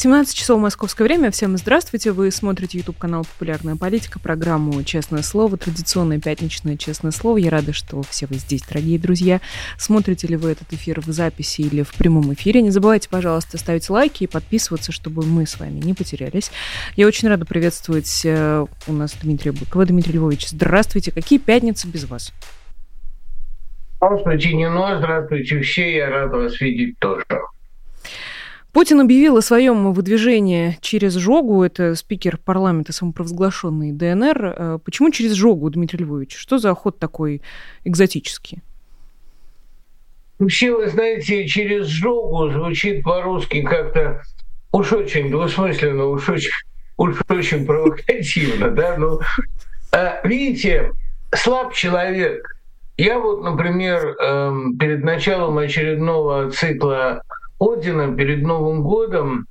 17 часов московское время. Всем здравствуйте. Вы смотрите YouTube канал «Популярная политика», программу «Честное слово», традиционное пятничное «Честное слово». Я рада, что все вы здесь, дорогие друзья. Смотрите ли вы этот эфир в записи или в прямом эфире? Не забывайте, пожалуйста, ставить лайки и подписываться, чтобы мы с вами не потерялись. Я очень рада приветствовать э, у нас Дмитрия Быкова. Дмитрий Львович, здравствуйте. Какие пятницы без вас? Здравствуйте, Нино, здравствуйте все. Я рад вас видеть тоже. Путин объявил о своем выдвижении через Жогу, это спикер парламента самопровозглашенный ДНР. Э, почему через Жогу, Дмитрий Львович? Что за ход такой экзотический? Вообще, вы знаете, через Жогу звучит по-русски как-то уж очень двусмысленно, уж очень, уж очень провокативно, да, ну, а, видите, слаб человек. Я вот, например, эм, перед началом очередного цикла Одина перед Новым годом,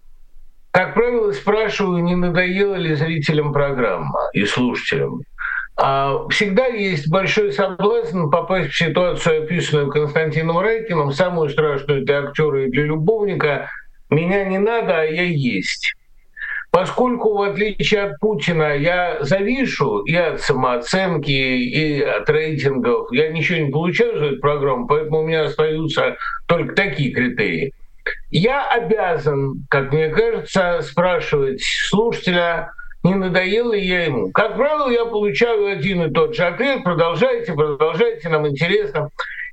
как правило, спрашиваю, не надоела ли зрителям программа и слушателям. А всегда есть большой соблазн попасть в ситуацию, описанную Константином Райкиным, самую страшную для актера и для любовника «меня не надо, а я есть». Поскольку, в отличие от Путина, я завишу и от самооценки, и от рейтингов, я ничего не получаю за эту программу, поэтому у меня остаются только такие критерии. Я обязан, как мне кажется, спрашивать слушателя, не надоело ли я ему. Как правило, я получаю один и тот же ответ. Продолжайте, продолжайте, нам интересно.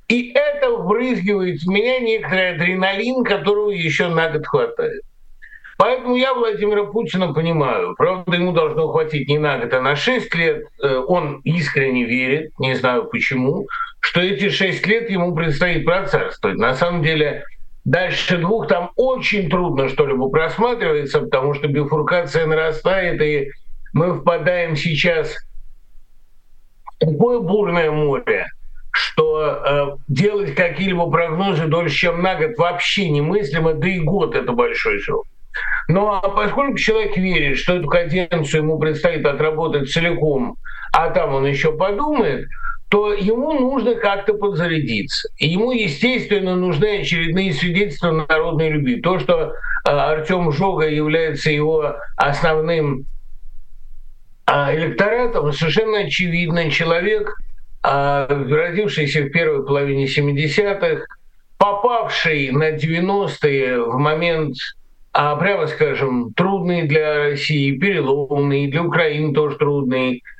И это вбрызгивает в меня некоторый адреналин, которого еще на год хватает. Поэтому я Владимира Путина понимаю. Правда, ему должно хватить не на год, а на шесть лет. Э, он искренне верит, не знаю почему, что эти шесть лет ему предстоит процарствовать. На самом деле, Дальше двух там очень трудно что-либо просматривается, потому что бифуркация нарастает, и мы впадаем сейчас в такое бурное море, что э, делать какие-либо прогнозы дольше, чем на год, вообще немыслимо, да и год это большой срок. Но поскольку человек верит, что эту каденцию ему предстоит отработать целиком, а там он еще подумает, то ему нужно как-то подзарядиться. И ему, естественно, нужны очередные свидетельства народной любви. То, что э, Артем Жога является его основным э, электоратом, совершенно очевидно. Человек, э, родившийся в первой половине 70-х, попавший на 90-е в момент а, прямо скажем, трудный для России, переломный, для Украины тоже трудный, а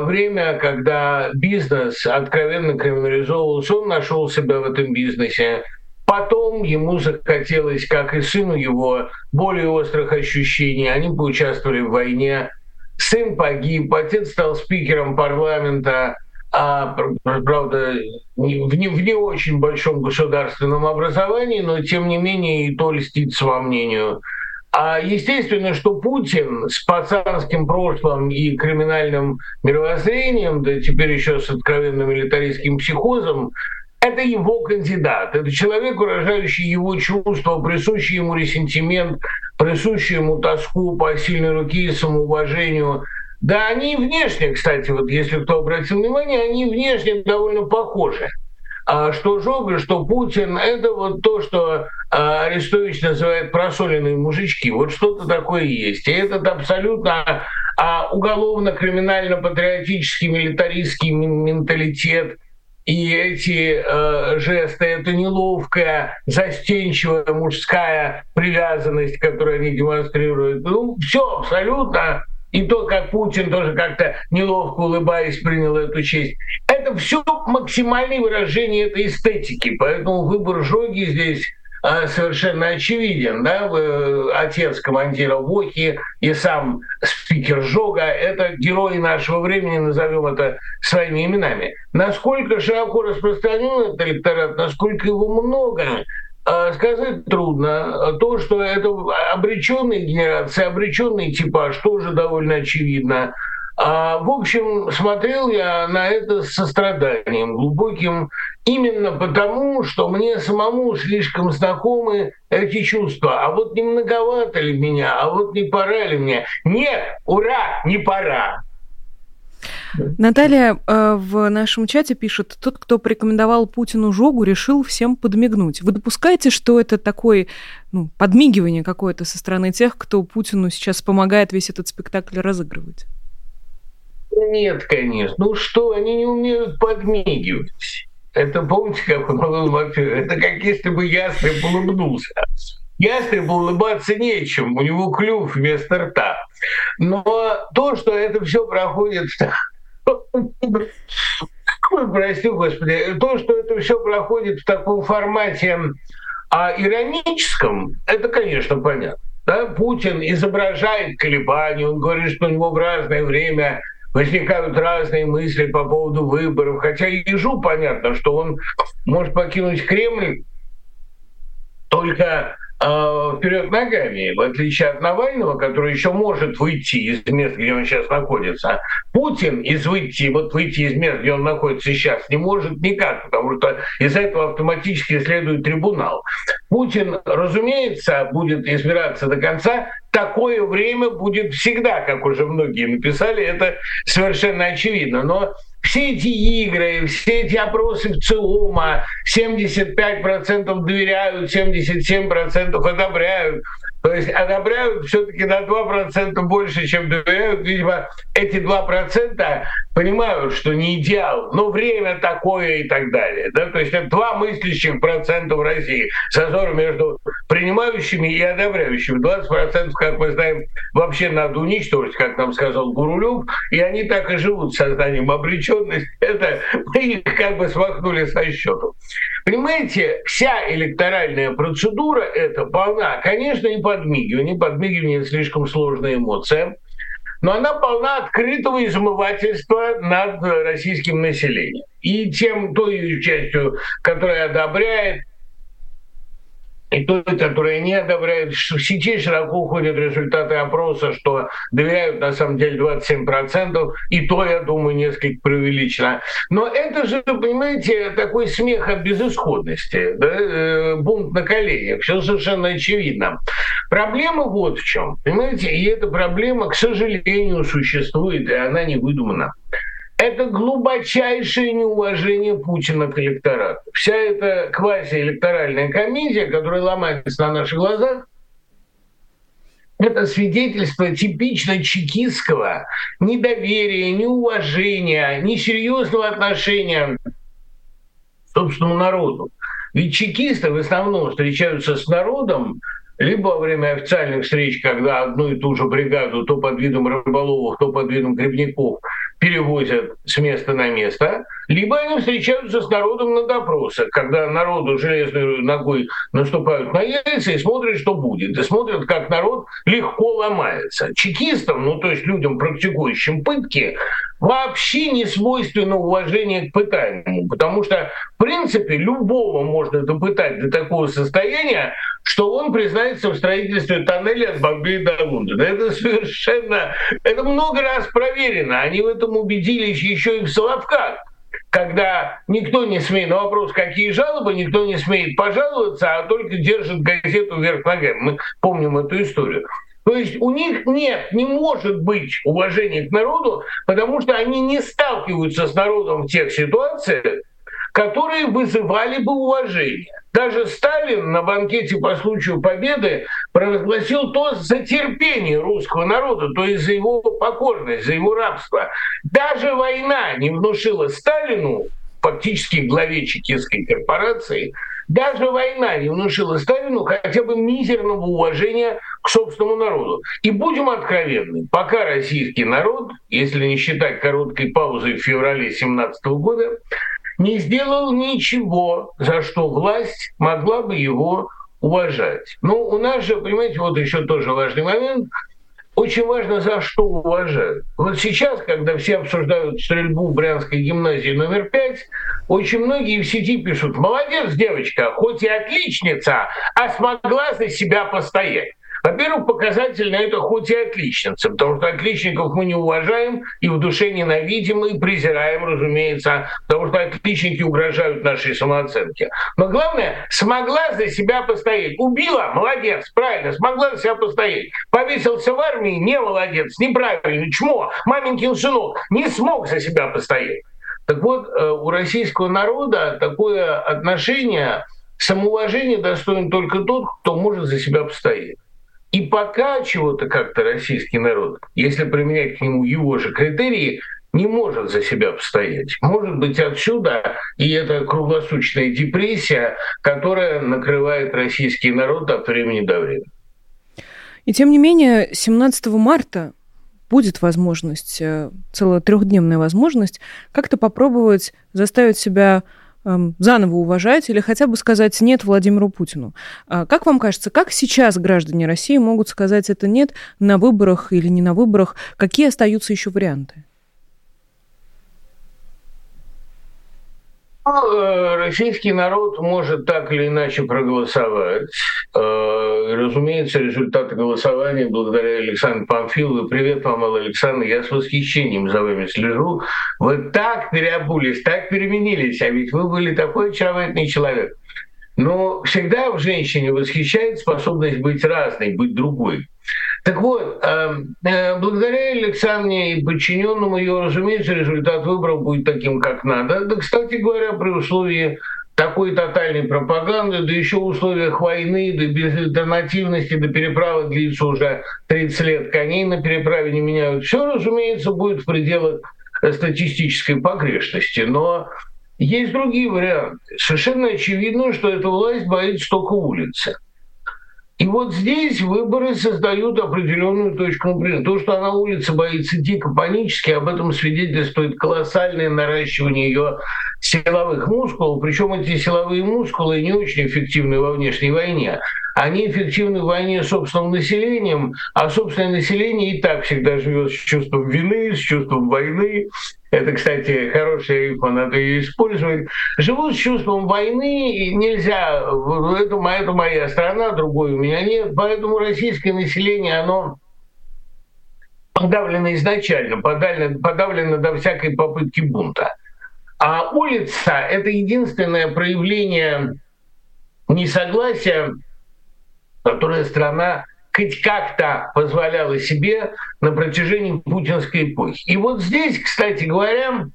время, когда бизнес откровенно криминализовывался, он нашел себя в этом бизнесе. Потом ему захотелось, как и сыну его, более острых ощущений. Они поучаствовали в войне. Сын погиб, отец стал спикером парламента, а, правда, в не, в не очень большом государственном образовании, но тем не менее и то льстит своему мнению. А естественно, что Путин с пацанским прошлым и криминальным мировоззрением, да теперь еще с откровенным милитаристским психозом, это его кандидат. Это человек, выражающий его чувства, присущий ему ресентимент, присущий ему тоску по сильной руке и самоуважению. Да они внешне, кстати, вот если кто обратил внимание, они внешне довольно похожи. А что Жога, что Путин, это вот то, что а, Арестович называет просоленные мужички. Вот что-то такое есть. И этот абсолютно а, уголовно-криминально-патриотический, милитаристский менталитет и эти э, жесты, это неловкая, застенчивая мужская привязанность, которую они демонстрируют. Ну, все абсолютно и то, как Путин тоже как-то неловко улыбаясь принял эту честь. Это все максимальное выражение этой эстетики. Поэтому выбор Жоги здесь а, совершенно очевиден. Да? Отец командира Вохи и сам спикер Жога – это герои нашего времени, назовем это своими именами. Насколько широко распространен этот электорат, насколько его много, сказать трудно. То, что это обреченные генерации, обреченный типаж, тоже довольно очевидно. А, в общем, смотрел я на это с состраданием глубоким, именно потому, что мне самому слишком знакомы эти чувства. А вот не многовато ли меня, а вот не пора ли мне? Нет, ура, не пора. Наталья э, в нашем чате пишет, тот, кто порекомендовал Путину жогу, решил всем подмигнуть. Вы допускаете, что это такое ну, подмигивание какое-то со стороны тех, кто Путину сейчас помогает весь этот спектакль разыгрывать? Нет, конечно. Ну что, они не умеют подмигивать. Это помните, как он был Это как если бы ястреб улыбнулся. Ястребу улыбаться нечем, у него клюв вместо рта. Но то, что это все проходит прости господи, то, что это все проходит в таком формате а ироническом, это, конечно, понятно. Да? Путин изображает колебания, он говорит, что у него в разное время возникают разные мысли по поводу выборов. Хотя ежу понятно, что он может покинуть Кремль только вперед ногами, в отличие от Навального, который еще может выйти из мест, где он сейчас находится. Путин из выйти, вот выйти из мест, где он находится сейчас, не может никак, потому что из этого автоматически следует трибунал. Путин, разумеется, будет избираться до конца. Такое время будет всегда, как уже многие написали, это совершенно очевидно. Но все эти игры, все эти опросы в ЦИОМа, 75% доверяют, 77% одобряют. То есть одобряют все-таки на 2% больше, чем доверяют. Видимо, эти 2% понимают, что не идеал, но время такое и так далее. Да? То есть это два мыслящих процента в России. Зазор между принимающими и одобряющими. 20%, как мы знаем, вообще надо уничтожить, как нам сказал Гурулюк, и они так и живут сознанием обреченности. Это мы их как бы смахнули со счету. Понимаете, вся электоральная процедура это полна, конечно, и подмигивание. Подмигивание – слишком сложная эмоция но она полна открытого измывательства над российским населением. И тем той частью, которая одобряет, и той, которая не одобряет. В сети широко уходят результаты опроса, что доверяют на самом деле 27%, и то, я думаю, несколько преувеличено. Но это же, понимаете, такой смех от безысходности, да? Э, бунт на коленях, все совершенно очевидно. Проблема вот в чем, понимаете, и эта проблема, к сожалению, существует, и она не выдумана это глубочайшее неуважение Путина к электорату. Вся эта квазиэлекторальная комедия, которая ломается на наших глазах, это свидетельство типично чекистского недоверия, неуважения, несерьезного отношения к собственному народу. Ведь чекисты в основном встречаются с народом либо во время официальных встреч, когда одну и ту же бригаду то под видом рыболовов, то под видом грибников перевозят с места на место, либо они встречаются с народом на допросах, когда народу железной ногой наступают на яйца и смотрят, что будет. И смотрят, как народ легко ломается. Чекистам, ну то есть людям, практикующим пытки, вообще не свойственно уважение к пытаемому, потому что, в принципе, любого можно допытать до такого состояния, что он признается в строительстве тоннеля от Бомбея до Лондона. Это совершенно... Это много раз проверено. Они в этом убедились еще и в Соловках когда никто не смеет, на вопрос, какие жалобы, никто не смеет пожаловаться, а только держит газету вверх ногами. Мы помним эту историю. То есть у них нет, не может быть уважения к народу, потому что они не сталкиваются с народом в тех ситуациях, которые вызывали бы уважение. Даже Сталин на банкете по случаю победы провозгласил то за терпение русского народа, то есть за его покорность, за его рабство. Даже война не внушила Сталину, фактически главе чекистской корпорации, даже война не внушила Сталину хотя бы мизерного уважения к собственному народу. И будем откровенны, пока российский народ, если не считать короткой паузы в феврале 2017 года, не сделал ничего, за что власть могла бы его уважать. Ну, у нас же, понимаете, вот еще тоже важный момент. Очень важно, за что уважают. Вот сейчас, когда все обсуждают стрельбу в Брянской гимназии номер пять, очень многие в сети пишут, молодец, девочка, хоть и отличница, а смогла за себя постоять. Во-первых, показательно это хоть и отличница, потому что отличников мы не уважаем и в душе ненавидим и презираем, разумеется, потому что отличники угрожают нашей самооценке. Но главное, смогла за себя постоять. Убила, молодец, правильно, смогла за себя постоять. Повесился в армии, не молодец, неправильно, чмо, маменькин сынок, не смог за себя постоять. Так вот, э, у российского народа такое отношение, самоуважение достоин только тот, кто может за себя постоять. И пока чего-то как-то российский народ, если применять к нему его же критерии, не может за себя постоять. Может быть отсюда и эта круглосуточная депрессия, которая накрывает российский народ от времени до времени. И тем не менее, 17 марта будет возможность, э, целая трехдневная возможность, как-то попробовать заставить себя заново уважать или хотя бы сказать нет Владимиру Путину. А как вам кажется, как сейчас граждане России могут сказать это нет на выборах или не на выборах? Какие остаются еще варианты? Ну, российский народ может так или иначе проголосовать. Э, разумеется, результаты голосования благодаря Александру Памфилову. Привет вам, Александр. Я с восхищением за вами слежу. Вы так переобулись, так переменились, а ведь вы были такой очаровательный человек. Но всегда в женщине восхищает способность быть разной, быть другой. Так вот, эм, э, благодаря Александре и подчиненному ее, разумеется, результат выборов будет таким, как надо. Да, кстати говоря, при условии такой тотальной пропаганды, да еще в условиях войны, да без альтернативности, да переправа длится уже 30 лет, коней на переправе не меняют. Все, разумеется, будет в пределах статистической погрешности. Но есть другие варианты. Совершенно очевидно, что эта власть боится только улицы. И вот здесь выборы создают определенную точку напряжения. То, что она улица боится дико панически, об этом свидетельствует колоссальное наращивание ее силовых мускулов. Причем эти силовые мускулы не очень эффективны во внешней войне. Они эффективны в войне с собственным населением, а собственное население и так всегда живет с чувством вины, с чувством войны. Это, кстати, хорошая рифма, надо ее использовать. Живут с чувством войны, и нельзя, это, это моя страна, другой у меня нет. Поэтому российское население, оно подавлено изначально, подавлено, подавлено до всякой попытки бунта. А улица – это единственное проявление несогласия, которое страна хоть как-то позволяла себе на протяжении путинской эпохи. И вот здесь, кстати говоря,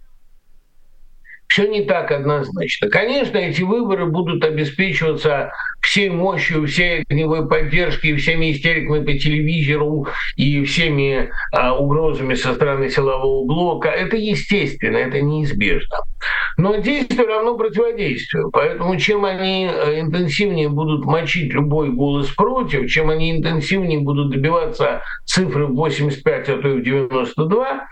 все не так однозначно. Конечно, эти выборы будут обеспечиваться всей мощью, всей огневой поддержкой, всеми истериками по телевизору и всеми а, угрозами со стороны силового блока. Это естественно, это неизбежно. Но действие равно противодействию. Поэтому чем они э, интенсивнее будут мочить любой голос против, чем они интенсивнее будут добиваться цифры в 85, а то и в 92,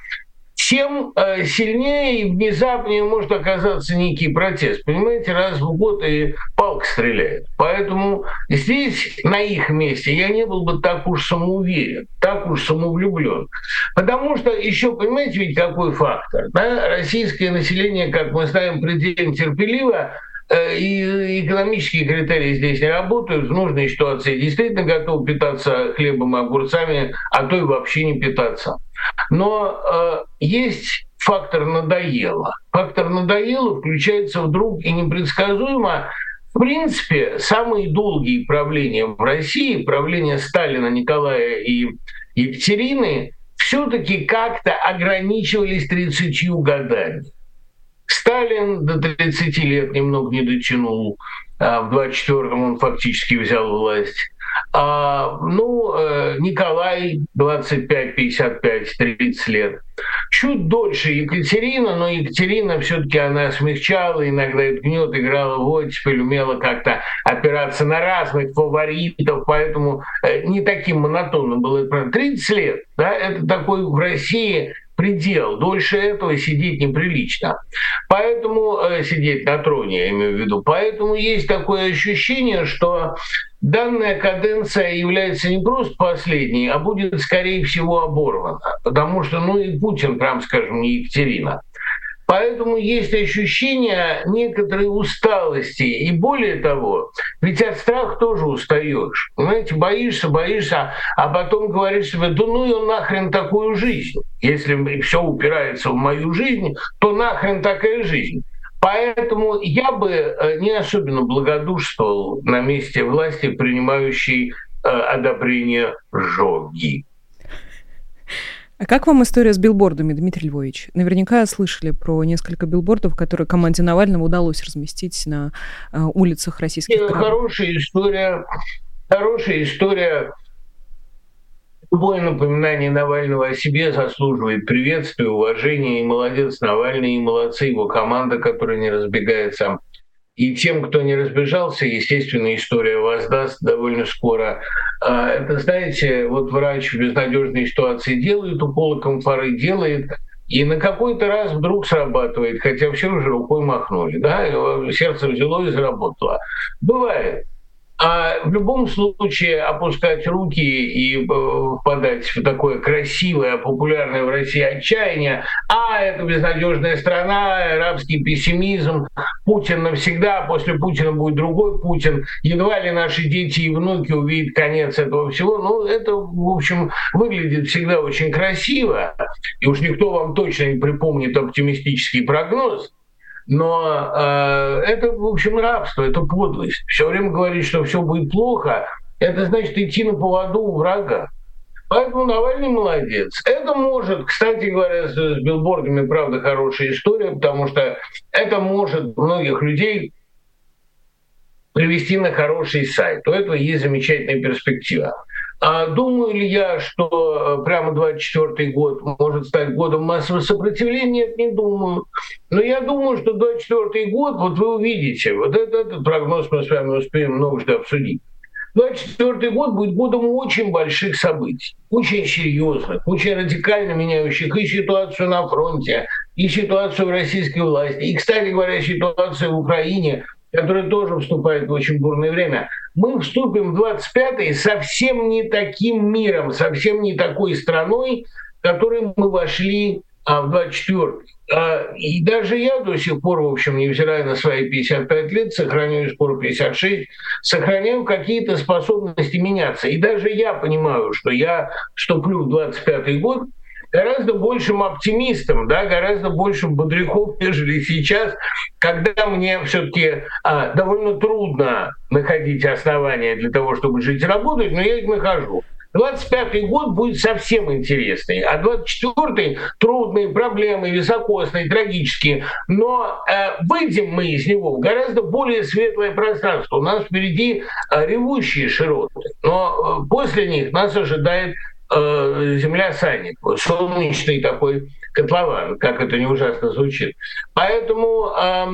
тем э, сильнее и внезапнее может оказаться некий протест. Понимаете, раз в год и палка стреляет. Поэтому здесь, на их месте, я не был бы так уж самоуверен, так уж самовлюблен. Потому что еще, понимаете, ведь какой фактор? Да? Российское население, как мы знаем, предельно терпеливо, э, и экономические критерии здесь не работают. В нужной ситуации действительно готов питаться хлебом и огурцами, а то и вообще не питаться. Но э, есть фактор надоело. Фактор надоело включается вдруг и непредсказуемо. В принципе, самые долгие правления в России, правления Сталина, Николая и Екатерины, все-таки как-то ограничивались 30 годами. Сталин до 30 лет немного не дотянул, а в 24-м он фактически взял власть. А, ну, э, Николай 25, 55, 30 лет. Чуть дольше Екатерина, но Екатерина все-таки она смягчала, иногда этот гнет играла в оттепель, умела как-то опираться на разных фаворитов, поэтому э, не таким монотонным было. 30 лет, да, это такой в России предел. Дольше этого сидеть неприлично. Поэтому э, сидеть на троне, я имею в виду. Поэтому есть такое ощущение, что данная каденция является не просто последней, а будет, скорее всего, оборвана. Потому что, ну и Путин, прям скажем, не Екатерина. Поэтому есть ощущение некоторой усталости. И более того, ведь от страха тоже устаешь. Знаете, боишься, боишься, а потом говоришь себе, да ну и нахрен такую жизнь. Если все упирается в мою жизнь, то нахрен такая жизнь. Поэтому я бы э, не особенно благодушствовал на месте власти, принимающей э, одобрение жоги. А как вам история с билбордами, Дмитрий Львович? Наверняка слышали про несколько билбордов, которые команде Навального удалось разместить на э, улицах российских городов. Хорошая история, хорошая история. Любое напоминание Навального о себе заслуживает приветствия, уважения. И молодец Навальный, и молодцы его команда, которая не разбегается и тем, кто не разбежался, естественно, история воздаст довольно скоро. А, это, знаете, вот врач в безнадежной ситуации делает уколы комфоры, делает, и на какой-то раз вдруг срабатывает, хотя все уже рукой махнули, да, сердце взяло и заработало. Бывает. А в любом случае опускать руки и э, впадать в такое красивое, популярное в России отчаяние, а это безнадежная страна, арабский пессимизм, Путин навсегда, после Путина будет другой Путин, едва ли наши дети и внуки увидят конец этого всего. Ну, это, в общем, выглядит всегда очень красиво, и уж никто вам точно не припомнит оптимистический прогноз, но э, это, в общем, рабство, это подлость. Все время говорить, что все будет плохо, это значит идти на поводу у врага. Поэтому Навальный молодец. Это может, кстати говоря, с, с билбордами, правда, хорошая история, потому что это может многих людей привести на хороший сайт. У этого есть замечательная перспектива. А думаю ли я, что э, прямо 24 год может стать годом массового сопротивления? Нет, не думаю. Но я думаю, что 24 год, вот вы увидите, вот этот, этот прогноз мы с вами успеем многожды обсудить. 24 год будет годом очень больших событий, очень серьезных, очень радикально меняющих и ситуацию на фронте, и ситуацию в российской власти, и, кстати говоря, ситуацию в Украине, которая тоже вступает в очень бурное время, мы вступим в 25-й совсем не таким миром, совсем не такой страной, которой мы вошли а, в 24-й. А, и даже я до сих пор, в общем, невзирая на свои 55 лет, сохраняю скоро 56, сохраняю какие-то способности меняться. И даже я понимаю, что я вступлю в 25-й год – гораздо большим оптимистом, да, гораздо большим бодряком, нежели сейчас, когда мне все-таки а, довольно трудно находить основания для того, чтобы жить и работать, но я их нахожу. 25-й год будет совсем интересный, а 24-й трудный, проблемы, високосный, трагический. Но э, выйдем мы из него в гораздо более светлое пространство. У нас впереди э, ревущие широты, но э, после них нас ожидает Э, земля садик, солнечный такой котлован, как это не ужасно звучит. Поэтому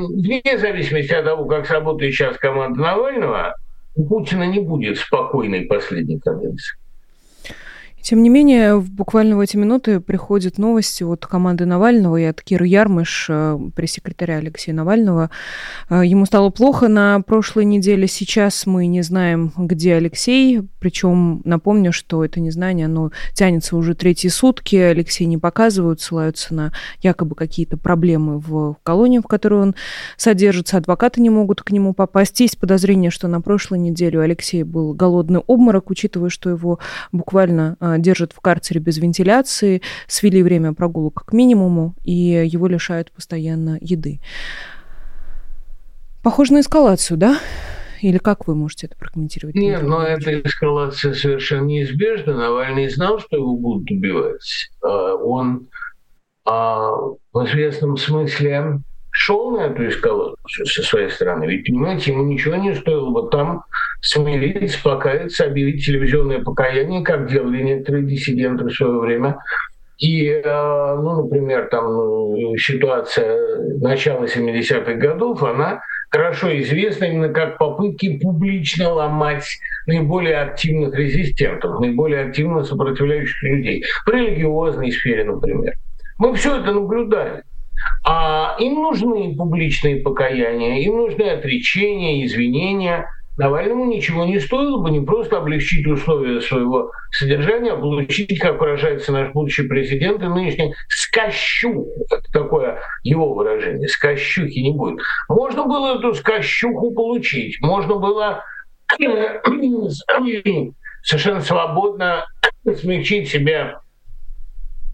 вне зависимости от того, как сработает сейчас команда Навального, у Путина не будет спокойной последней каденции. Тем не менее, буквально в эти минуты приходят новости от команды Навального и от Киры Ярмыш, э, пресс-секретаря Алексея Навального. Э, ему стало плохо на прошлой неделе. Сейчас мы не знаем, где Алексей. Причем напомню, что это незнание, оно тянется уже третьи сутки. Алексей не показывают, ссылаются на якобы какие-то проблемы в колонии, в которой он содержится. Адвокаты не могут к нему попасть. Есть подозрение, что на прошлой неделе у Алексея был голодный обморок, учитывая, что его буквально э, держат в карцере без вентиляции, свели время прогулок к минимуму, и его лишают постоянно еды. Похоже на эскалацию, да? Или как вы можете это прокомментировать? Нет, но эта эскалация совершенно неизбежна. Навальный знал, что его будут убивать. А, он а, в известном смысле шел на эту эскалацию со своей стороны. Ведь, понимаете, ему ничего не стоило бы там смириться, покаяться, объявить телевизионное покаяние, как делали некоторые диссиденты в свое время. И, э, ну, например, там ну, ситуация начала 70-х годов, она хорошо известна именно как попытки публично ломать наиболее активных резистентов, наиболее активно сопротивляющих людей. В религиозной сфере, например. Мы все это наблюдали. А им нужны публичные покаяния, им нужны отречения, извинения. Навальному ничего не стоило бы не просто облегчить условия своего содержания, а получить, как выражается наш будущий президент и нынешний. Это такое его выражение. Скощухи не будет. Можно было эту скощуху получить. Можно было совершенно свободно смягчить себя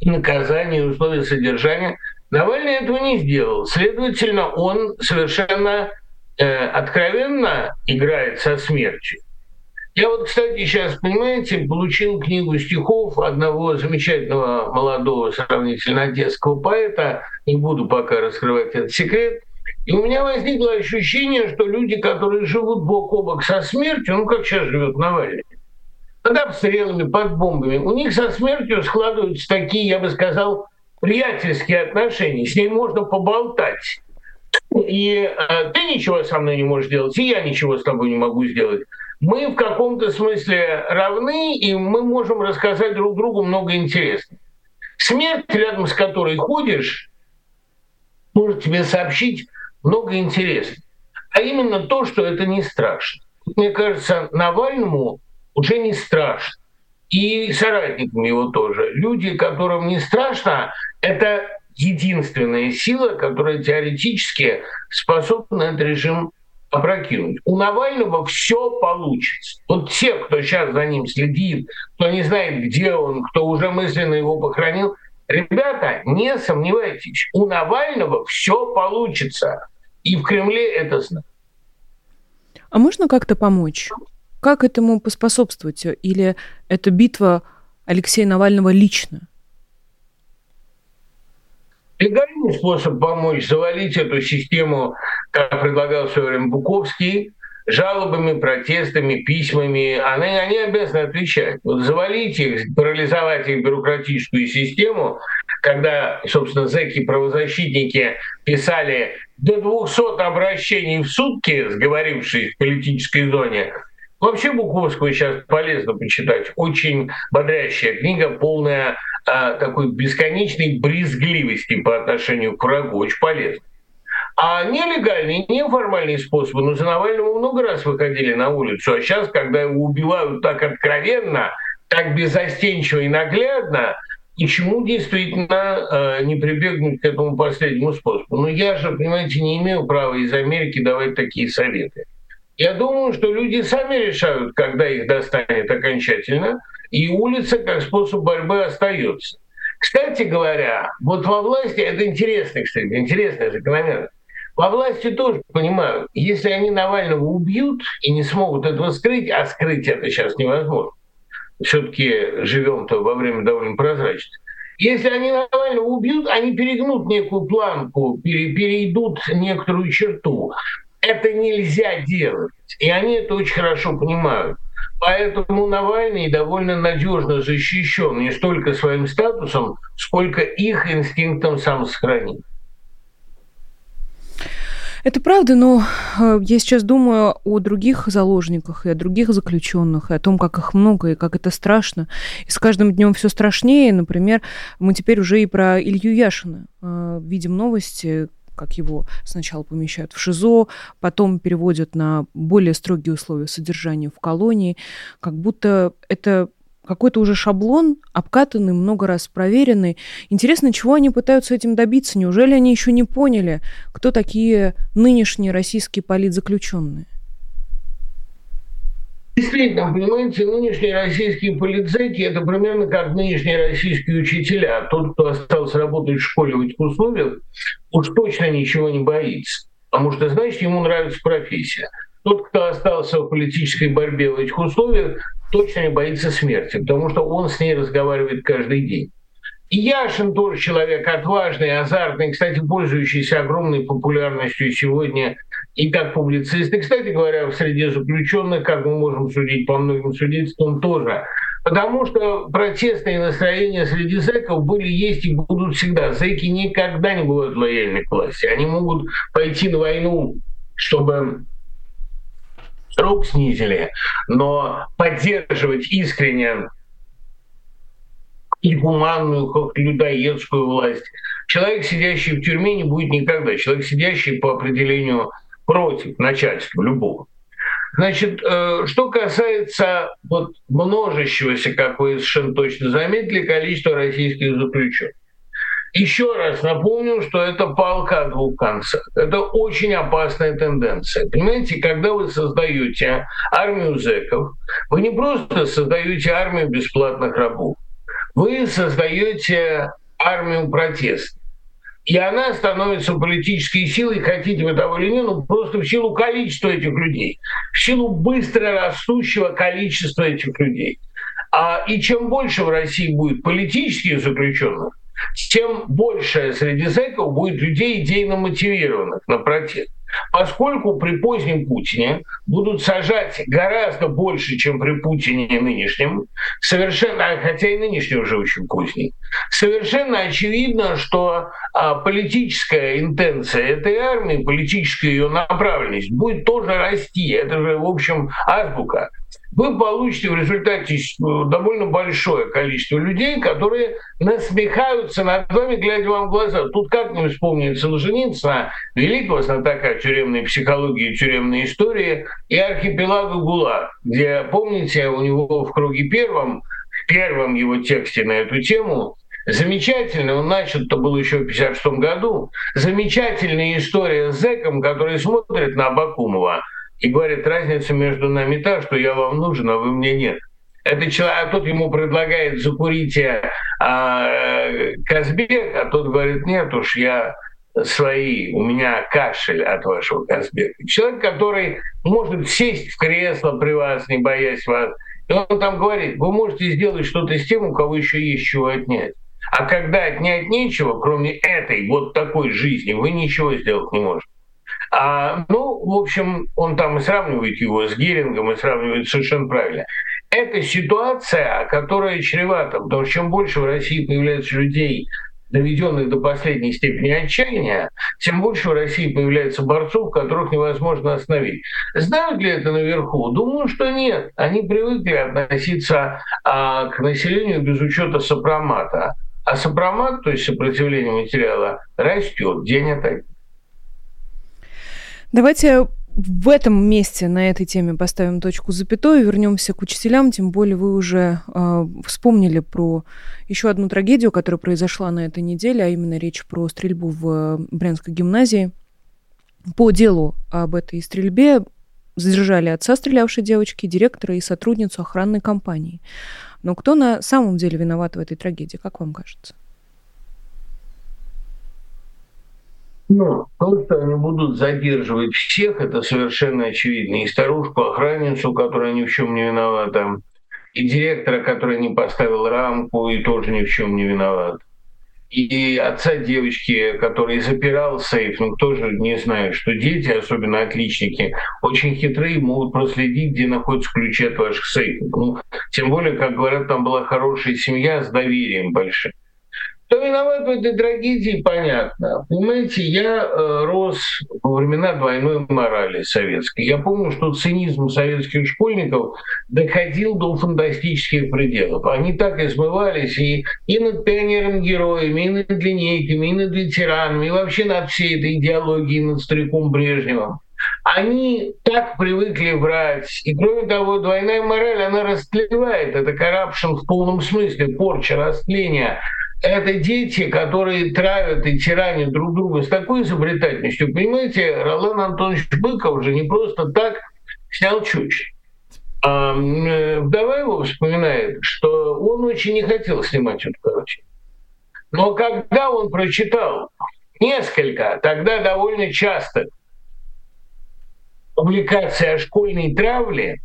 наказание, условия содержания. Навальный этого не сделал. Следовательно, он совершенно э, откровенно играет со смертью. Я вот, кстати, сейчас, понимаете, получил книгу стихов одного замечательного молодого сравнительно одесского поэта, не буду пока раскрывать этот секрет, и у меня возникло ощущение, что люди, которые живут бок о бок со смертью, ну, как сейчас живет Навальный, под обстрелами, под бомбами, у них со смертью складываются такие, я бы сказал, приятельские отношения, с ней можно поболтать. И э, ты ничего со мной не можешь сделать, и я ничего с тобой не могу сделать. Мы в каком-то смысле равны, и мы можем рассказать друг другу много интересного. Смерть, рядом с которой ходишь, может тебе сообщить много интересного. А именно то, что это не страшно. Мне кажется, Навальному уже не страшно. И соратникам его тоже. Люди, которым не страшно, это единственная сила, которая теоретически способна этот режим опрокинуть. У Навального все получится. Вот те, кто сейчас за ним следит, кто не знает, где он, кто уже мысленно его похоронил, ребята, не сомневайтесь, у Навального все получится. И в Кремле это знают. А можно как-то помочь? Как этому поспособствовать? Или это битва Алексея Навального лично? Легальный способ помочь завалить эту систему, как предлагал в свое время Буковский, жалобами, протестами, письмами, они, они обязаны отвечать. Вот завалить их, парализовать их бюрократическую систему, когда, собственно, зэки-правозащитники писали до 200 обращений в сутки, сговорившись в политической зоне, Вообще Буковского сейчас полезно почитать. Очень бодрящая книга, полная а, такой бесконечной брезгливости по отношению к врагу. Очень полезно. А нелегальные, неформальные способы, ну, за Навального много раз выходили на улицу, а сейчас, когда его убивают так откровенно, так безостенчиво и наглядно, почему действительно э, не прибегнуть к этому последнему способу? Ну, я же, понимаете, не имею права из Америки давать такие советы. Я думаю, что люди сами решают, когда их достанет окончательно, и улица как способ борьбы остается. Кстати говоря, вот во власти, это интересно, кстати, интересная закономерность, во власти тоже понимают, если они Навального убьют и не смогут этого скрыть, а скрыть это сейчас невозможно, все-таки живем-то во время довольно прозрачно. Если они Навального убьют, они перегнут некую планку, перейдут некоторую черту это нельзя делать. И они это очень хорошо понимают. Поэтому Навальный довольно надежно защищен не столько своим статусом, сколько их инстинктом самосохранения. Это правда, но э, я сейчас думаю о других заложниках и о других заключенных, и о том, как их много, и как это страшно. И с каждым днем все страшнее. Например, мы теперь уже и про Илью Яшина э, видим новости, как его сначала помещают в ШИЗО, потом переводят на более строгие условия содержания в колонии, как будто это какой-то уже шаблон, обкатанный, много раз проверенный. Интересно, чего они пытаются этим добиться? Неужели они еще не поняли, кто такие нынешние российские политзаключенные? Действительно, понимаете, нынешние российские полицейки – это примерно как нынешние российские учителя. Тот, кто остался работать в школе в этих условиях, уж точно ничего не боится. Потому что, значит, ему нравится профессия. Тот, кто остался в политической борьбе в этих условиях, точно не боится смерти, потому что он с ней разговаривает каждый день. Яшин тоже человек отважный, азартный, кстати, пользующийся огромной популярностью сегодня и как публицист. И, кстати говоря, в среде заключенных, как мы можем судить по многим свидетельствам, тоже. Потому что протестные настроения среди зэков были, есть и будут всегда. Зэки никогда не бывают лояльны к власти. Они могут пойти на войну, чтобы срок снизили, но поддерживать искренне и гуманную, как людоедскую власть. Человек, сидящий в тюрьме, не будет никогда. Человек, сидящий по определению против начальства любого. Значит, э, что касается вот множащегося, как вы совершенно точно заметили, количества российских заключенных. Еще раз напомню, что это палка о двух концах. Это очень опасная тенденция. Понимаете, когда вы создаете армию зэков, вы не просто создаете армию бесплатных рабов, вы создаете армию протеста. И она становится политической силой, хотите вы того или нет, ну просто в силу количества этих людей, в силу быстро растущего количества этих людей. А, и чем больше в России будет политических заключенных, тем больше среди зэков будет людей идейно мотивированных на протест. Поскольку при позднем Путине будут сажать гораздо больше, чем при Путине нынешнем, совершенно, хотя и нынешний уже очень поздний, совершенно очевидно, что а, политическая интенция этой армии, политическая ее направленность будет тоже расти. Это же, в общем, азбука вы получите в результате э, довольно большое количество людей, которые насмехаются над вами, глядя вам в глаза. Тут как не вспомнить Солженицына, великого знатока тюремной психологии, тюремной истории и архипелага ГУЛАГ, где, помните, у него в круге первом, в первом его тексте на эту тему Замечательный, он начал, это было еще в 56 году, замечательная история с зэком, который смотрит на Абакумова – и говорит, разница между нами та, что я вам нужен, а вы мне нет. Это человек, а тот ему предлагает закурить а, Казбек, а тот говорит, нет уж, я свои, у меня кашель от вашего Казбека. Человек, который может сесть в кресло при вас, не боясь вас, и он там говорит, вы можете сделать что-то с тем, у кого еще есть чего отнять. А когда отнять нечего, кроме этой вот такой жизни, вы ничего сделать не можете. А, ну, в общем, он там и сравнивает его с Герингом, и сравнивает совершенно правильно. Это ситуация, которая чревата, потому что чем больше в России появляется людей, доведенных до последней степени отчаяния, тем больше в России появляется борцов, которых невозможно остановить. Знают ли это наверху? Думаю, что нет. Они привыкли относиться а, к населению без учета сопромата. А сопромат, то есть сопротивление материала, растет день ото дня. Давайте в этом месте на этой теме поставим точку запятой вернемся к учителям. Тем более вы уже э, вспомнили про еще одну трагедию, которая произошла на этой неделе, а именно речь про стрельбу в Брянской гимназии. По делу об этой стрельбе задержали отца стрелявшей девочки, директора и сотрудницу охранной компании. Но кто на самом деле виноват в этой трагедии, как вам кажется? Ну, то, что они будут задерживать всех, это совершенно очевидно. И старушку-охранницу, которая ни в чем не виновата, и директора, который не поставил рамку и тоже ни в чем не виноват. И отца девочки, который запирал сейф, ну тоже не знаю, что дети, особенно отличники, очень хитрые, могут проследить, где находятся ключи от ваших сейфов. Ну, тем более, как говорят, там была хорошая семья с доверием большим. Кто виноват в этой трагедии, понятно. Понимаете, я э, рос во времена двойной морали советской. Я помню, что цинизм советских школьников доходил до фантастических пределов. Они так измывались и, и над пионером-героями, и над линейками, и над ветеранами, и вообще над всей этой идеологией, над стариком Брежневым. Они так привыкли врать. И кроме того, двойная мораль, она растлевает. Это коррупшн в полном смысле, порча, растление – это дети, которые травят и тиранят друг друга с такой изобретательностью. Понимаете, Ролан Антонович Быков уже не просто так снял чучело. А вдова его вспоминает, что он очень не хотел снимать эту картину. Но когда он прочитал несколько, тогда довольно часто публикаций о школьной травле,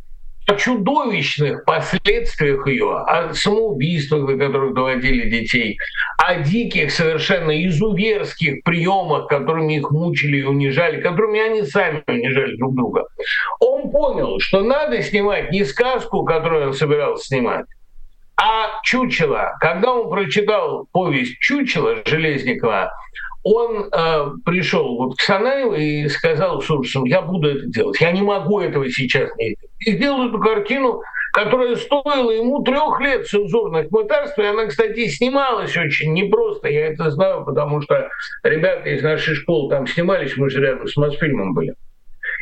о чудовищных последствиях ее, о самоубийствах, до которых доводили детей, о диких, совершенно изуверских приемах, которыми их мучили и унижали, которыми они сами унижали друг друга. Он понял, что надо снимать не сказку, которую он собирался снимать, а чучело. Когда он прочитал повесть «Чучело» Железникова, он э, пришел вот к Санаеву и сказал Сурсину, я буду это делать, я не могу этого сейчас не делать. И сделал эту картину, которая стоила ему трех лет цензурных мытарств, и она, кстати, снималась очень непросто, я это знаю, потому что ребята из нашей школы там снимались, мы же рядом с Мосфильмом были.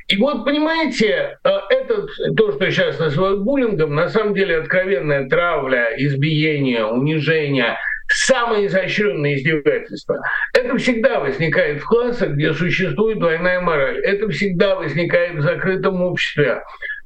И вот, понимаете, э, этот, то, что сейчас называют буллингом, на самом деле откровенная травля, избиение, унижение, самые изощренные издевательства. Это всегда возникает в классах, где существует двойная мораль. Это всегда возникает в закрытом обществе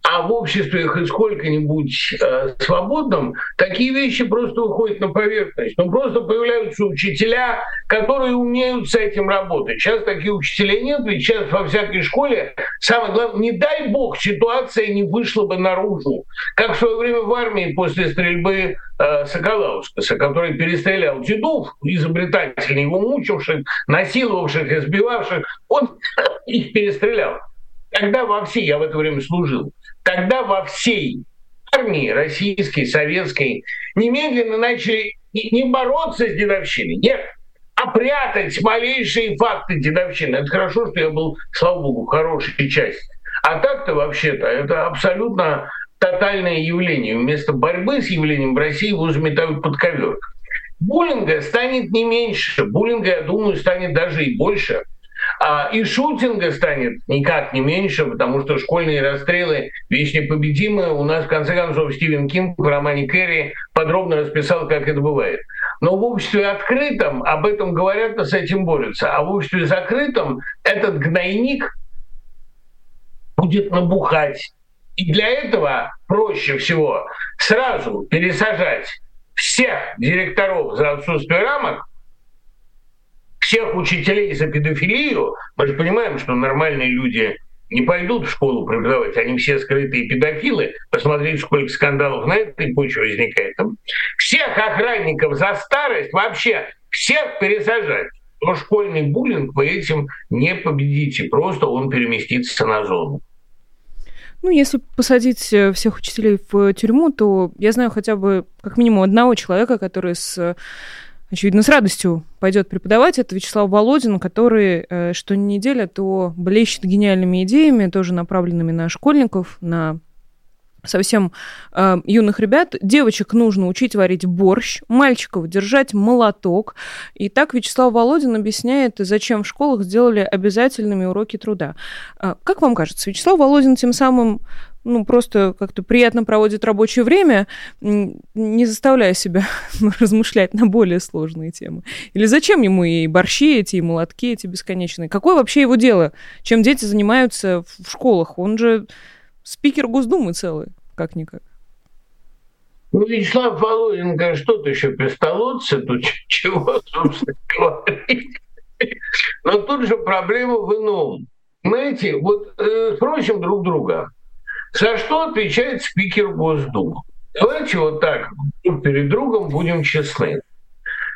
а в обществе хоть сколько-нибудь э, свободном, такие вещи просто выходят на поверхность. Ну, просто появляются учителя, которые умеют с этим работать. Сейчас таких учителей нет, ведь сейчас во всякой школе самое главное, не дай бог, ситуация не вышла бы наружу. Как в свое время в армии после стрельбы э, Соколаускаса, который перестрелял дедов, изобретателей, его мучивших, насиловавших, избивавших, он их перестрелял. Тогда во всей, я в это время служил, тогда во всей армии российской, советской немедленно начали не бороться с дедовщиной, нет, а прятать малейшие факты дедовщины. Это хорошо, что я был, слава богу, хорошей части. А так-то вообще-то это абсолютно тотальное явление. Вместо борьбы с явлением в России его заметают под ковер. Буллинга станет не меньше, буллинга, я думаю, станет даже и больше – а, и шутинга станет никак не меньше, потому что школьные расстрелы вещь непобедимая. У нас, в конце концов, Стивен Кинг в романе Кэрри подробно расписал, как это бывает. Но в обществе открытом об этом говорят, и с этим борются. А в обществе закрытом этот гнойник будет набухать. И для этого проще всего сразу пересажать всех директоров за отсутствие рамок всех учителей за педофилию, мы же понимаем, что нормальные люди не пойдут в школу преподавать, они все скрытые педофилы. Посмотрите, сколько скандалов на этой почве возникает. Всех охранников за старость вообще всех пересажать. Но школьный буллинг вы этим не победите, просто он переместится на зону. Ну, если посадить э, всех учителей в тюрьму, то я знаю хотя бы как минимум одного человека, который с очевидно, с радостью пойдет преподавать. Это Вячеслав Володин, который э, что неделя, то блещет гениальными идеями, тоже направленными на школьников, на совсем э, юных ребят. Девочек нужно учить варить борщ, мальчиков держать молоток. И так Вячеслав Володин объясняет, зачем в школах сделали обязательными уроки труда. Э, как вам кажется, Вячеслав Володин тем самым ну, просто как-то приятно проводит рабочее время, не заставляя себя размышлять на более сложные темы? Или зачем ему и борщи эти, и молотки эти бесконечные? Какое вообще его дело? Чем дети занимаются в школах? Он же спикер Госдумы целый, как-никак. Ну, Вячеслав Володин, конечно, тут еще пистолотцы, тут чего, собственно, говорить. Но тут же проблема в ином. Знаете, вот э, спросим друг друга, за что отвечает спикер Госдумы? Давайте вот так перед другом будем честны.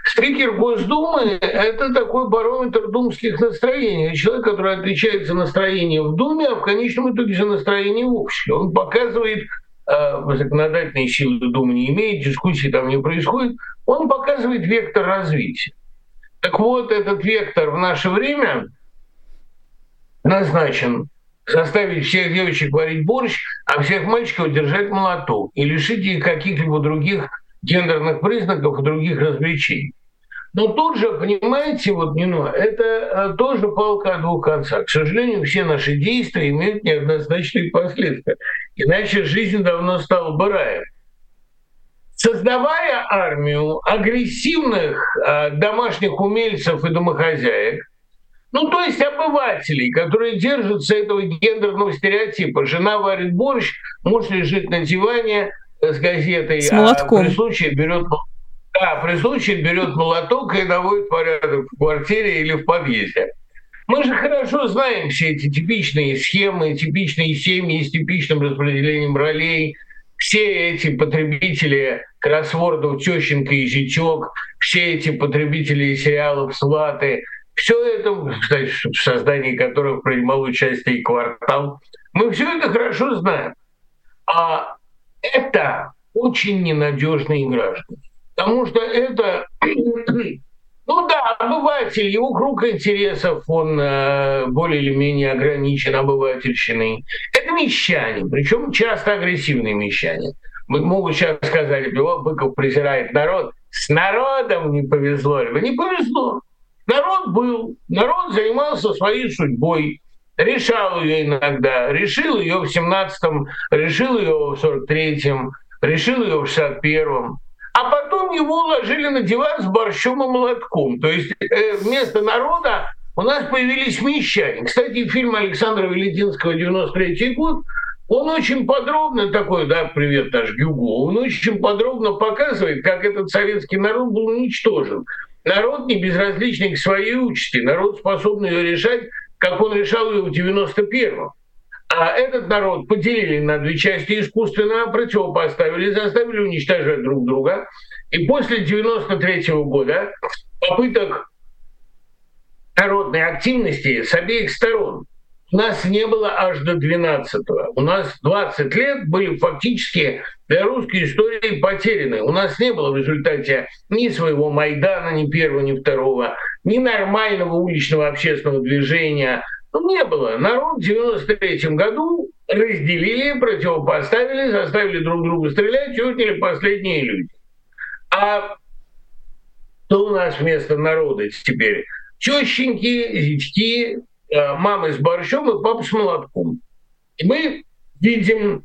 Спикер Госдумы – это такой барометр думских настроений. Человек, который отвечает за настроение в Думе, а в конечном итоге за настроение в обществе. Он показывает, э, законодательные силы Думы не имеет, дискуссии там не происходит, он показывает вектор развития. Так вот, этот вектор в наше время назначен заставить всех девочек варить борщ, а всех мальчиков держать молоток и лишить их каких-либо других гендерных признаков и других развлечений. Но тут же, понимаете, вот не ну, это э, тоже палка о двух концах. К сожалению, все наши действия имеют неоднозначные последствия. Иначе жизнь давно стала бы раем. Создавая армию агрессивных э, домашних умельцев и домохозяек, ну, то есть обывателей, которые держатся этого гендерного стереотипа. Жена варит борщ, муж лежит на диване с газетой, с молотком. а при случае берет да, при случае берет молоток и наводит порядок в квартире или в подъезде. Мы же хорошо знаем все эти типичные схемы, типичные семьи с типичным распределением ролей, все эти потребители кроссвордов «Тещенко и Зятёк», все эти потребители сериалов «Сваты», все это, кстати, в создании которых принимал участие и квартал, мы все это хорошо знаем. А это очень ненадежные граждане. Потому что это, ну да, обыватель, его круг интересов, он э, более или менее ограничен обывательщиной. Это мещане, причем часто агрессивные мещане. Мы могут сейчас сказать, Быков презирает народ. С народом не повезло. Не повезло. Народ был, народ занимался своей судьбой. решал ее иногда. Решил ее в 17-м, решил ее в 43-м, решил ее в 61-м. А потом его уложили на диван с борщом и молотком. То есть э, вместо народа у нас появились мещане. Кстати, фильм Александра Велетинского «93 год» Он очень подробно такой, да, привет наш Гюго, он очень подробно показывает, как этот советский народ был уничтожен. Народ не безразличный к своей участи, народ способный ее решать, как он решал ее в 91-м. А этот народ поделили на две части искусственно, противопоставили, заставили уничтожать друг друга. И после 93 -го года попыток народной активности с обеих сторон нас не было аж до 12-го. У нас 20 лет были фактически для русской истории потеряны. У нас не было в результате ни своего Майдана, ни первого, ни второго, ни нормального уличного общественного движения. Ну, не было. Народ в 93 году разделили, противопоставили, заставили друг друга стрелять и отняли последние люди. А что у нас вместо народа теперь? Тещеньки, зятьки, мамы с борщом и папа с молотком. И мы видим,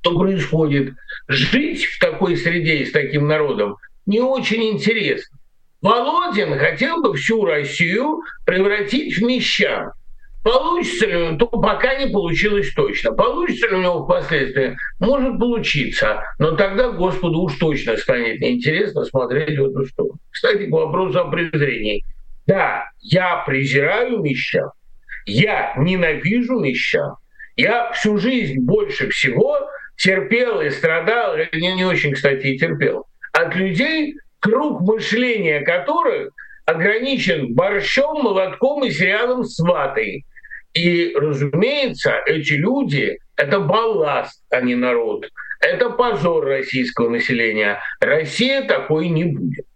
что происходит. Жить в такой среде и с таким народом не очень интересно. Володин хотел бы всю Россию превратить в мещан. Получится ли он, то пока не получилось точно. Получится ли у него впоследствии? Может получиться, но тогда Господу уж точно станет неинтересно смотреть в эту сторону. Кстати, к вопросу о презрении. Да, я презираю мещан, я ненавижу мещан. Я всю жизнь больше всего терпел и страдал, не, не очень, кстати, и терпел, от людей, круг мышления которых ограничен борщом, молотком и сериалом «Сваты». И, разумеется, эти люди — это балласт, а не народ. Это позор российского населения. Россия такой не будет.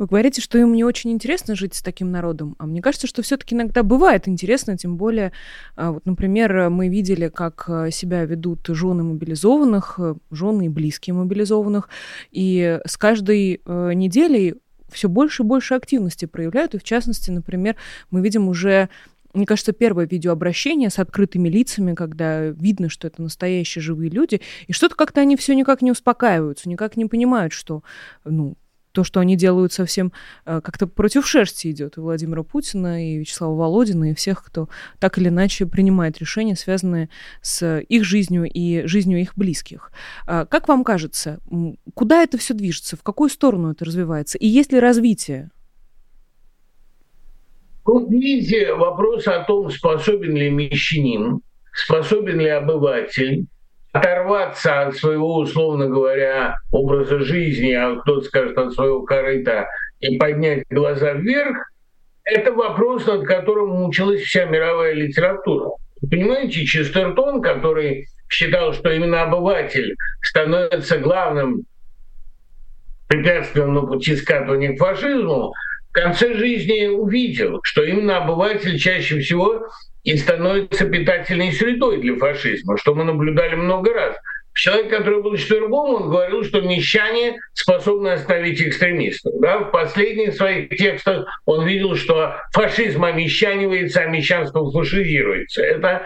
Вы говорите, что им не очень интересно жить с таким народом, а мне кажется, что все-таки иногда бывает интересно, тем более, а, вот, например, мы видели, как а, себя ведут жены мобилизованных, э, жены и близкие мобилизованных, и с каждой э, неделей все больше и больше активности проявляют, и в частности, например, мы видим уже мне кажется, первое видеообращение с открытыми лицами, когда видно, что это настоящие живые люди, и что-то как-то они все никак не успокаиваются, никак не понимают, что, ну, то, что они делают совсем э, как-то против шерсти идет и Владимира Путина, и Вячеслава Володина, и всех, кто так или иначе принимает решения, связанные с их жизнью и жизнью их близких. А как вам кажется, куда это все движется, в какую сторону это развивается, и есть ли развитие? Ну, видите, вопрос о том, способен ли мещанин, способен ли обыватель оторваться от своего, условно говоря, образа жизни, а кто-то скажет от своего корыта, и поднять глаза вверх, это вопрос, над которым мучилась вся мировая литература. Понимаете, Честертон, который считал, что именно обыватель становится главным препятствием на пути скатывания к фашизму, в конце жизни увидел, что именно обыватель чаще всего и становится питательной средой для фашизма, что мы наблюдали много раз. Человек, который был четвергом, он говорил, что мещане способны остановить экстремистов. Да? В последних своих текстах он видел, что фашизм омещанивается, а мещанство фашизируется. Это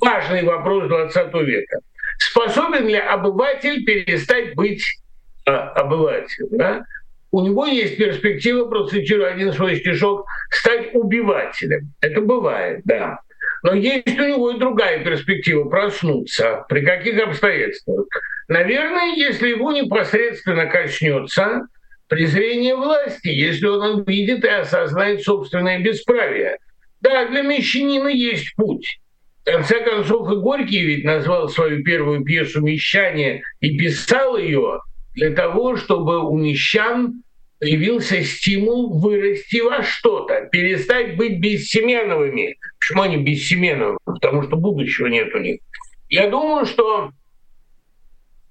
важный вопрос 20 века. Способен ли обыватель перестать быть э, обывателем? Да? У него есть перспектива, процитирую один свой стишок, стать убивателем. Это бывает, да. Но есть у него и другая перспектива проснуться. При каких обстоятельствах? Наверное, если его непосредственно коснется презрение власти, если он увидит и осознает собственное бесправие. Да, для мещанина есть путь. В конце концов, и Горький ведь назвал свою первую пьесу «Мещане» и писал ее для того, чтобы у мещан появился стимул вырасти во что-то, перестать быть бессеменовыми. Почему они бессеменовые? Потому что будущего нет у них. Я думаю, что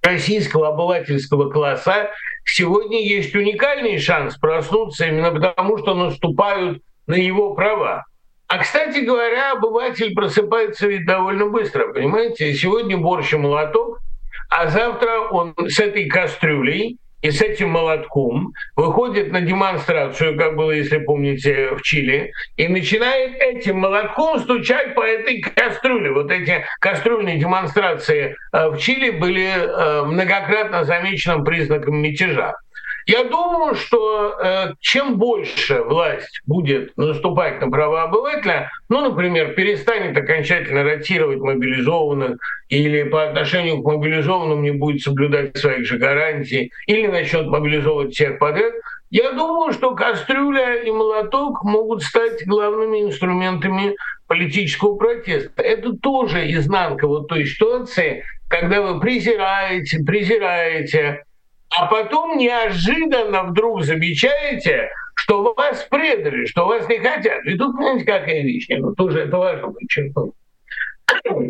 российского обывательского класса сегодня есть уникальный шанс проснуться именно потому, что наступают на его права. А, кстати говоря, обыватель просыпается ведь довольно быстро, понимаете? Сегодня борщ и молоток, а завтра он с этой кастрюлей и с этим молотком выходит на демонстрацию, как было, если помните, в Чили, и начинает этим молотком стучать по этой кастрюле. Вот эти кастрюльные демонстрации э, в Чили были э, многократно замеченным признаком мятежа. Я думаю, что э, чем больше власть будет наступать на права обывателя, ну, например, перестанет окончательно ротировать мобилизованных или по отношению к мобилизованным не будет соблюдать своих же гарантий, или начнет мобилизовывать всех подряд, я думаю, что кастрюля и молоток могут стать главными инструментами политического протеста. Это тоже изнанка вот той ситуации, когда вы презираете, презираете, а потом неожиданно вдруг замечаете, что вас предали, что вас не хотят. И тут, понимаете, какая вещь, ну, тоже это важно подчеркнуть.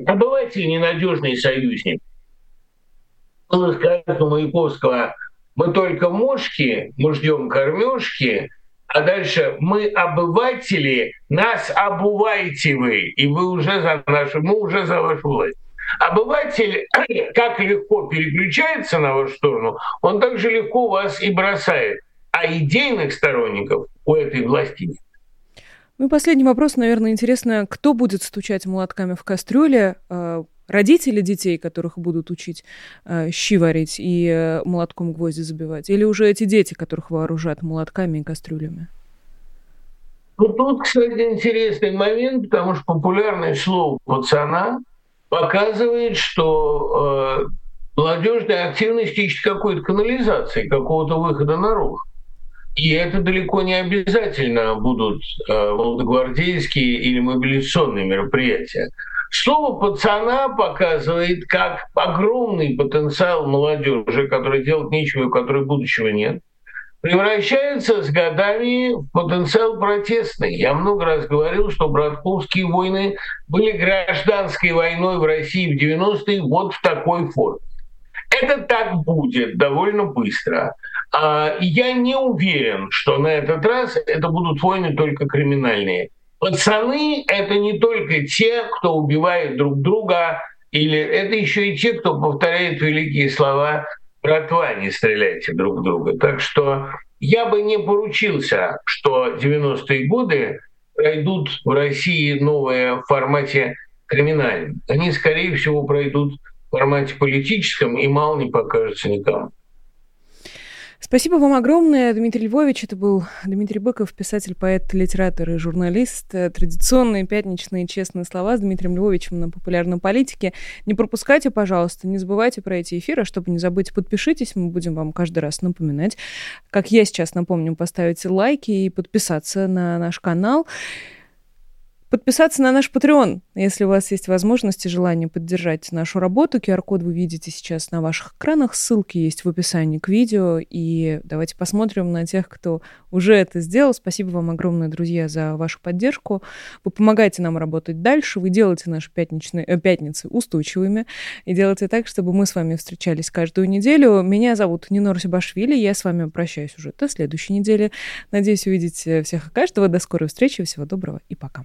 Обыватель ненадежный союзник. Было сказано у Маяковского, мы только мошки, мы ждем кормежки, а дальше мы обыватели, нас обувайте вы, и вы уже за нашу, мы уже за вашу власть. Обыватель как легко переключается на вашу сторону, он также легко вас и бросает. А идейных сторонников у этой власти нет. Ну и последний вопрос, наверное, интересно, кто будет стучать молотками в кастрюле? Э, родители детей, которых будут учить э, щи варить и э, молотком гвозди забивать? Или уже эти дети, которых вооружат молотками и кастрюлями? Ну, тут, кстати, интересный момент, потому что популярное слово «пацана» показывает, что э, молодежная активность ищет какой-то канализации, какого-то выхода наружу. И это далеко не обязательно будут э, молодогвардейские или мобилизационные мероприятия. Слово пацана показывает, как огромный потенциал молодежи, который делать нечего, у которой будущего нет, превращается с годами в потенциал протестный. Я много раз говорил, что братковские войны были гражданской войной в России в 90-е вот в такой форме. Это так будет довольно быстро. А, я не уверен, что на этот раз это будут войны только криминальные. Пацаны — это не только те, кто убивает друг друга, или это еще и те, кто повторяет великие слова «братва, не стреляйте друг друга». Так что я бы не поручился, что 90-е годы пройдут в России новые в формате криминальном. Они, скорее всего, пройдут в формате политическом и мало не покажется никому. Спасибо вам огромное, Дмитрий Львович. Это был Дмитрий Быков, писатель, поэт, литератор и журналист. Традиционные пятничные честные слова с Дмитрием Львовичем на популярном политике. Не пропускайте, пожалуйста, не забывайте про эти эфиры. Чтобы не забыть, подпишитесь. Мы будем вам каждый раз напоминать. Как я сейчас напомню, поставить лайки и подписаться на наш канал подписаться на наш Patreon, если у вас есть возможность и желание поддержать нашу работу. QR-код вы видите сейчас на ваших экранах, ссылки есть в описании к видео. И давайте посмотрим на тех, кто уже это сделал. Спасибо вам огромное, друзья, за вашу поддержку. Вы помогаете нам работать дальше, вы делаете наши пятничные, э, пятницы устойчивыми и делаете так, чтобы мы с вами встречались каждую неделю. Меня зовут Нинор Сибашвили, я с вами прощаюсь уже до следующей недели. Надеюсь увидеть всех и каждого. До скорой встречи, всего доброго и пока.